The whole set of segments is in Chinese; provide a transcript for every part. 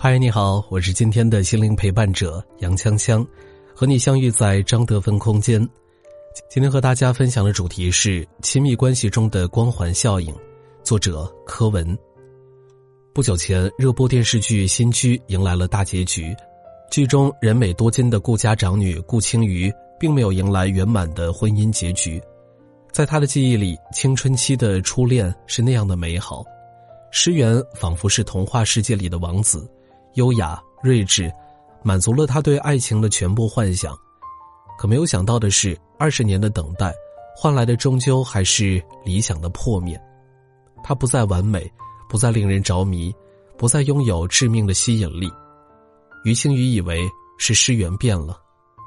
嗨，你好，我是今天的心灵陪伴者杨锵锵，和你相遇在张德芬空间。今天和大家分享的主题是亲密关系中的光环效应，作者柯文。不久前，热播电视剧《新居》迎来了大结局。剧中人美多金的顾家长女顾青瑜，并没有迎来圆满的婚姻结局。在她的记忆里，青春期的初恋是那样的美好，诗媛仿佛是童话世界里的王子，优雅睿智，满足了他对爱情的全部幻想。可没有想到的是，二十年的等待，换来的终究还是理想的破灭。他不再完美，不再令人着迷，不再拥有致命的吸引力。于青雨以为是诗媛变了，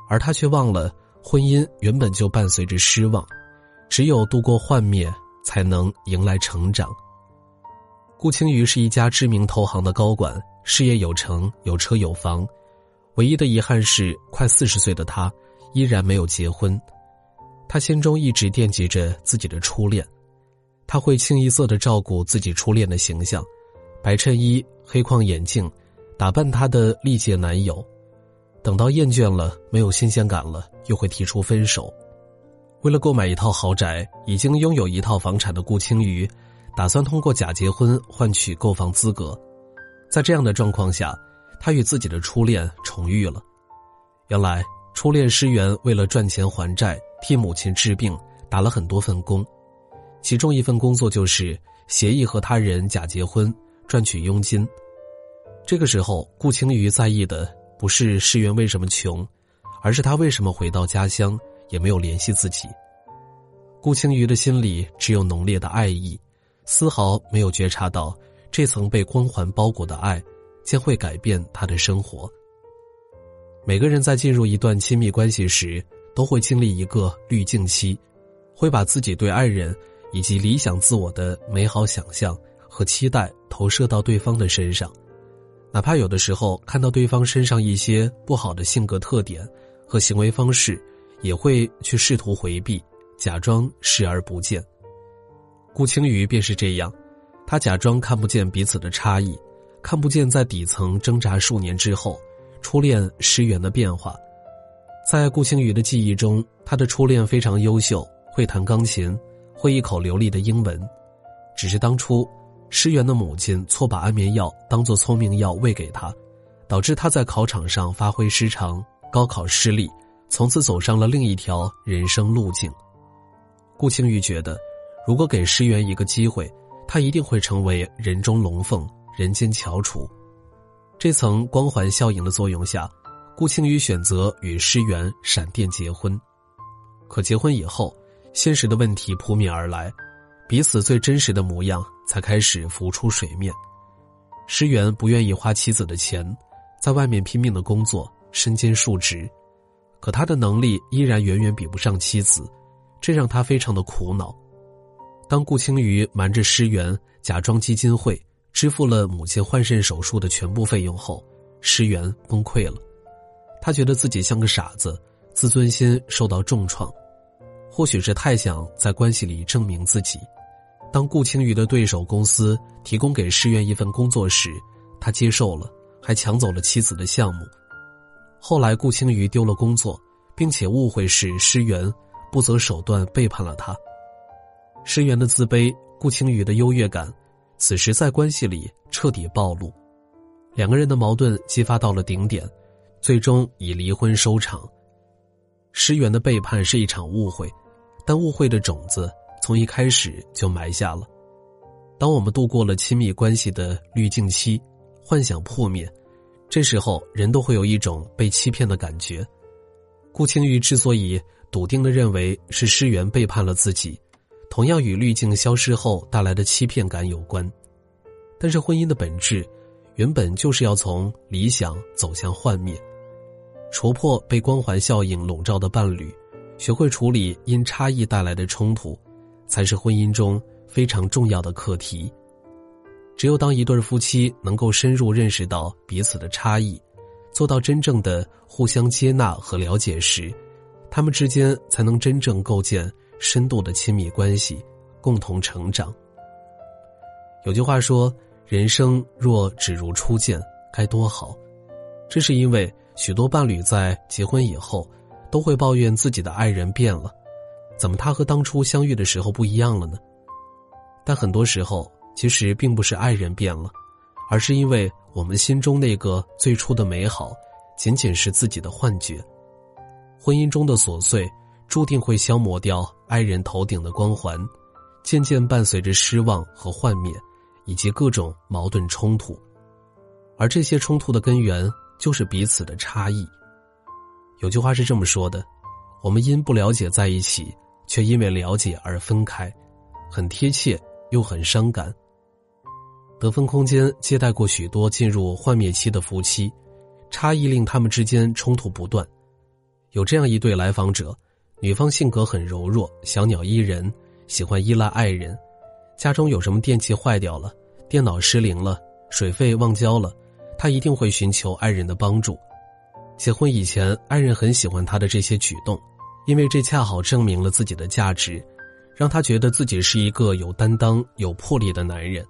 而他却忘了婚姻原本就伴随着失望，只有度过幻灭，才能迎来成长。顾青瑜是一家知名投行的高管，事业有成，有车有房，唯一的遗憾是，快四十岁的他依然没有结婚。他心中一直惦记着自己的初恋，他会清一色的照顾自己初恋的形象，白衬衣，黑框眼镜。打扮他的历届男友，等到厌倦了，没有新鲜感了，又会提出分手。为了购买一套豪宅，已经拥有一套房产的顾青瑜，打算通过假结婚换取购房资格。在这样的状况下，他与自己的初恋重遇了。原来，初恋诗媛为了赚钱还债，替母亲治病，打了很多份工，其中一份工作就是协议和他人假结婚，赚取佣金。这个时候，顾青瑜在意的不是诗媛为什么穷，而是他为什么回到家乡也没有联系自己。顾青瑜的心里只有浓烈的爱意，丝毫没有觉察到这层被光环包裹的爱将会改变他的生活。每个人在进入一段亲密关系时，都会经历一个滤镜期，会把自己对爱人以及理想自我的美好想象和期待投射到对方的身上。哪怕有的时候看到对方身上一些不好的性格特点和行为方式，也会去试图回避，假装视而不见。顾青瑜便是这样，他假装看不见彼此的差异，看不见在底层挣扎数年之后，初恋失缘的变化。在顾青瑜的记忆中，他的初恋非常优秀，会弹钢琴，会一口流利的英文，只是当初。诗媛的母亲错把安眠药当做聪明药喂给他，导致他在考场上发挥失常，高考失利，从此走上了另一条人生路径。顾青玉觉得，如果给诗媛一个机会，他一定会成为人中龙凤，人间翘楚。这层光环效应的作用下，顾青宇选择与诗媛闪电结婚。可结婚以后，现实的问题扑面而来。彼此最真实的模样才开始浮出水面。诗媛不愿意花妻子的钱，在外面拼命的工作，身兼数职，可他的能力依然远远比不上妻子，这让他非常的苦恼。当顾青瑜瞒着诗媛，假装基金会支付了母亲换肾手术的全部费用后，诗媛崩溃了。他觉得自己像个傻子，自尊心受到重创，或许是太想在关系里证明自己。当顾青瑜的对手公司提供给诗媛一份工作时，他接受了，还抢走了妻子的项目。后来顾青瑜丢了工作，并且误会是诗媛不择手段背叛了他。诗媛的自卑，顾青瑜的优越感，此时在关系里彻底暴露，两个人的矛盾激发到了顶点，最终以离婚收场。诗媛的背叛是一场误会，但误会的种子。从一开始就埋下了。当我们度过了亲密关系的滤镜期，幻想破灭，这时候人都会有一种被欺骗的感觉。顾青玉之所以笃定的认为是诗媛背叛了自己，同样与滤镜消失后带来的欺骗感有关。但是婚姻的本质，原本就是要从理想走向幻灭，戳破被光环效应笼罩的伴侣，学会处理因差异带来的冲突，才是婚姻中非常重要的课题。只有当一对夫妻能够深入认识到彼此的差异，做到真正的互相接纳和了解时，他们之间才能真正构建深度的亲密关系，共同成长。有句话说：“人生若只如初见，该多好。”这是因为许多伴侣在结婚以后，都会抱怨自己的爱人变了，怎么他和当初相遇的时候不一样了呢？但很多时候，其实并不是爱人变了，而是因为我们心中那个最初的美好，仅仅是自己的幻觉。婚姻中的琐碎，注定会消磨掉爱人头顶的光环，渐渐伴随着失望和幻灭。以及各种矛盾冲突，而这些冲突的根源就是彼此的差异。有句话是这么说的：“我们因不了解在一起，却因为了解而分开，很贴切又很伤感。”得分空间接待过许多进入幻灭期的夫妻，差异令他们之间冲突不断。有这样一对来访者，女方性格很柔弱，小鸟依人，喜欢依赖爱人。家中有什么电器坏掉了，电脑失灵了，水费忘交了，他一定会寻求爱人的帮助。结婚以前，爱人很喜欢他的这些举动，因为这恰好证明了自己的价值，让她觉得自己是一个有担当、有魄力的男人。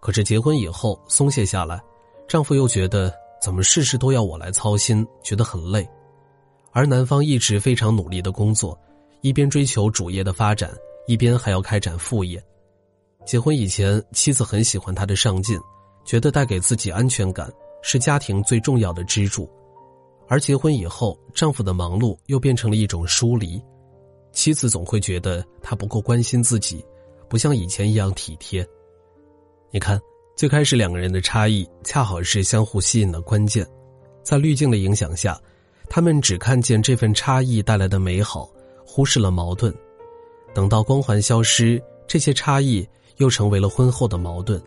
可是结婚以后松懈下来，丈夫又觉得怎么事事都要我来操心，觉得很累。而男方一直非常努力的工作，一边追求主业的发展，一边还要开展副业。结婚以前，妻子很喜欢他的上进，觉得带给自己安全感，是家庭最重要的支柱；而结婚以后，丈夫的忙碌又变成了一种疏离，妻子总会觉得他不够关心自己，不像以前一样体贴。你看，最开始两个人的差异，恰好是相互吸引的关键，在滤镜的影响下，他们只看见这份差异带来的美好，忽视了矛盾。等到光环消失，这些差异。又成为了婚后的矛盾。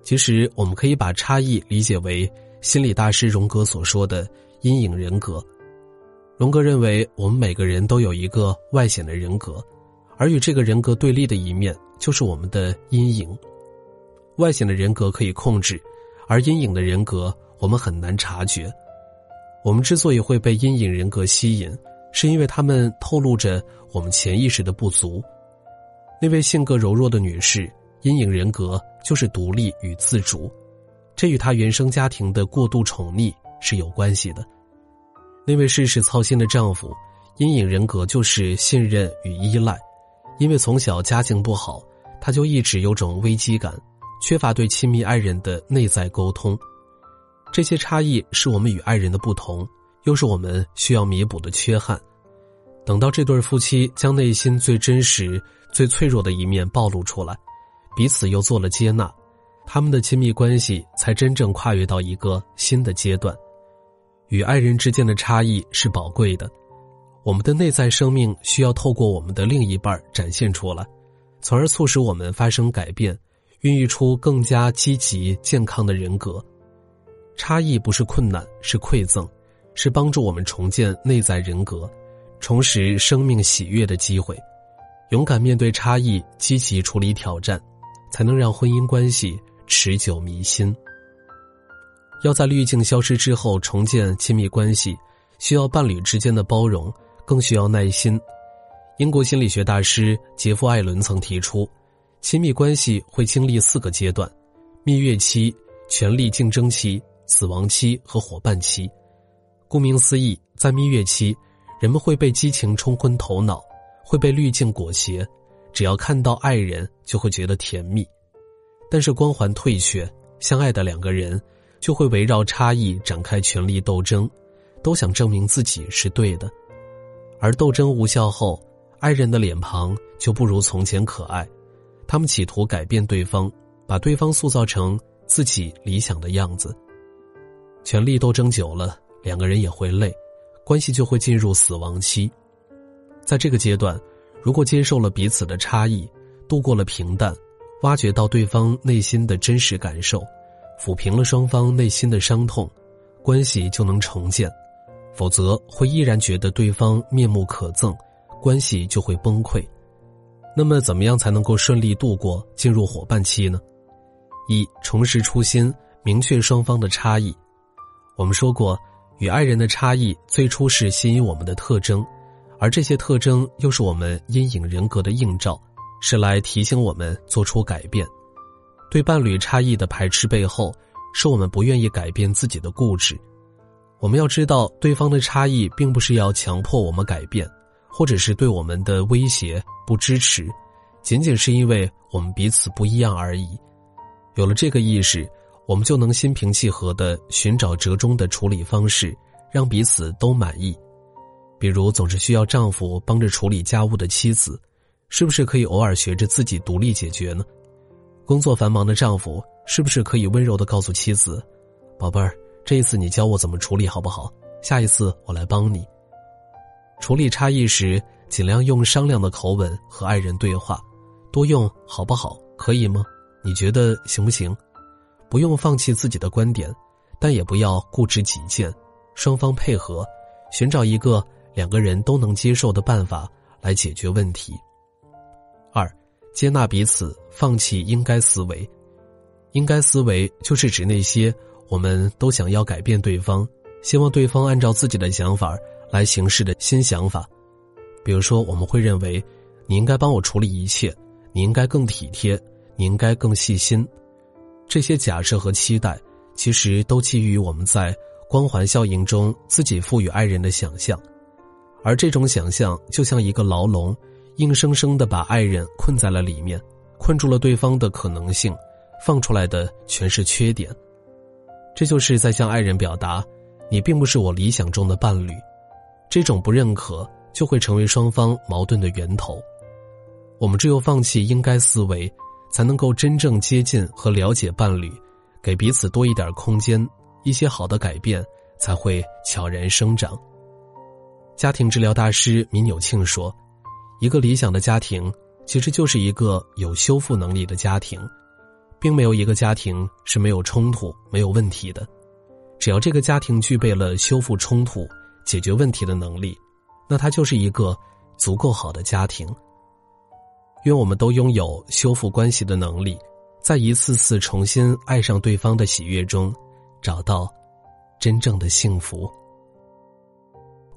其实，我们可以把差异理解为心理大师荣格所说的阴影人格。荣格认为，我们每个人都有一个外显的人格，而与这个人格对立的一面就是我们的阴影。外显的人格可以控制，而阴影的人格我们很难察觉。我们之所以会被阴影人格吸引，是因为他们透露着我们潜意识的不足。那位性格柔弱的女士，阴影人格就是独立与自主，这与她原生家庭的过度宠溺是有关系的。那位事事操心的丈夫，阴影人格就是信任与依赖，因为从小家境不好，他就一直有种危机感，缺乏对亲密爱人的内在沟通。这些差异是我们与爱人的不同，又是我们需要弥补的缺憾。等到这对夫妻将内心最真实。最脆弱的一面暴露出来，彼此又做了接纳，他们的亲密关系才真正跨越到一个新的阶段。与爱人之间的差异是宝贵的，我们的内在生命需要透过我们的另一半展现出来，从而促使我们发生改变，孕育出更加积极健康的人格。差异不是困难，是馈赠，是帮助我们重建内在人格、重拾生命喜悦的机会。勇敢面对差异，积极处理挑战，才能让婚姻关系持久弥新。要在滤镜消失之后重建亲密关系，需要伴侣之间的包容，更需要耐心。英国心理学大师杰夫·艾伦曾提出，亲密关系会经历四个阶段：蜜月期、权力竞争期、死亡期和伙伴期。顾名思义，在蜜月期，人们会被激情冲昏头脑。会被滤镜裹挟，只要看到爱人就会觉得甜蜜，但是光环退却，相爱的两个人就会围绕差异展开权力斗争，都想证明自己是对的，而斗争无效后，爱人的脸庞就不如从前可爱，他们企图改变对方，把对方塑造成自己理想的样子。权力斗争久了，两个人也会累，关系就会进入死亡期。在这个阶段，如果接受了彼此的差异，度过了平淡，挖掘到对方内心的真实感受，抚平了双方内心的伤痛，关系就能重建；否则会依然觉得对方面目可憎，关系就会崩溃。那么，怎么样才能够顺利度过进入伙伴期呢？一、重拾初心，明确双方的差异。我们说过，与爱人的差异最初是吸引我们的特征，而这些特征又是我们阴影人格的映照，是来提醒我们做出改变。对伴侣差异的排斥背后，是我们不愿意改变自己的固执。我们要知道，对方的差异并不是要强迫我们改变，或者是对我们的威胁不支持，仅仅是因为我们彼此不一样而已。有了这个意识，我们就能心平气和的寻找折中的处理方式，让彼此都满意。比如，总是需要丈夫帮着处理家务的妻子，是不是可以偶尔学着自己独立解决呢？工作繁忙的丈夫是不是可以温柔的告诉妻子：“宝贝儿，这一次你教我怎么处理好不好？下一次我来帮你。”处理差异时，尽量用商量的口吻和爱人对话，多用“好不好？可以吗？你觉得行不行？”不用放弃自己的观点，但也不要固执己见，双方配合，寻找一个两个人都能接受的办法来解决问题。二。接纳彼此，放弃应该思维。应该思维就是指那些我们都想要改变对方，希望对方按照自己的想法来行事的新想法。比如说，我们会认为你应该帮我处理一切，你应该更体贴，你应该更细心。这些假设和期待，其实都基于我们在光环效应中自己赋予爱人的想象，而这种想象就像一个牢笼。硬生生的把爱人困在了里面，困住了对方的可能性，放出来的全是缺点。这就是在向爱人表达，你并不是我理想中的伴侣。这种不认可就会成为双方矛盾的源头。我们只有放弃应该思维，才能够真正接近和了解伴侣，给彼此多一点空间，一些好的改变才会悄然生长。家庭治疗大师米纽庆说。一个理想的家庭，其实就是一个有修复能力的家庭，并没有一个家庭是没有冲突、没有问题的。只要这个家庭具备了修复冲突、解决问题的能力，那它就是一个足够好的家庭。愿我们都拥有修复关系的能力，在一次次重新爱上对方的喜悦中，找到真正的幸福。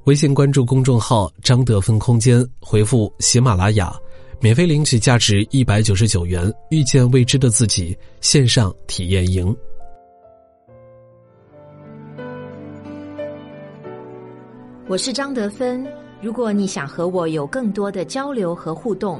微信关注公众号“张德芬空间”，回复“喜马拉雅”，免费领取价值一百九十九元《遇见未知的自己》线上体验营。我是张德芬，如果你想和我有更多的交流和互动，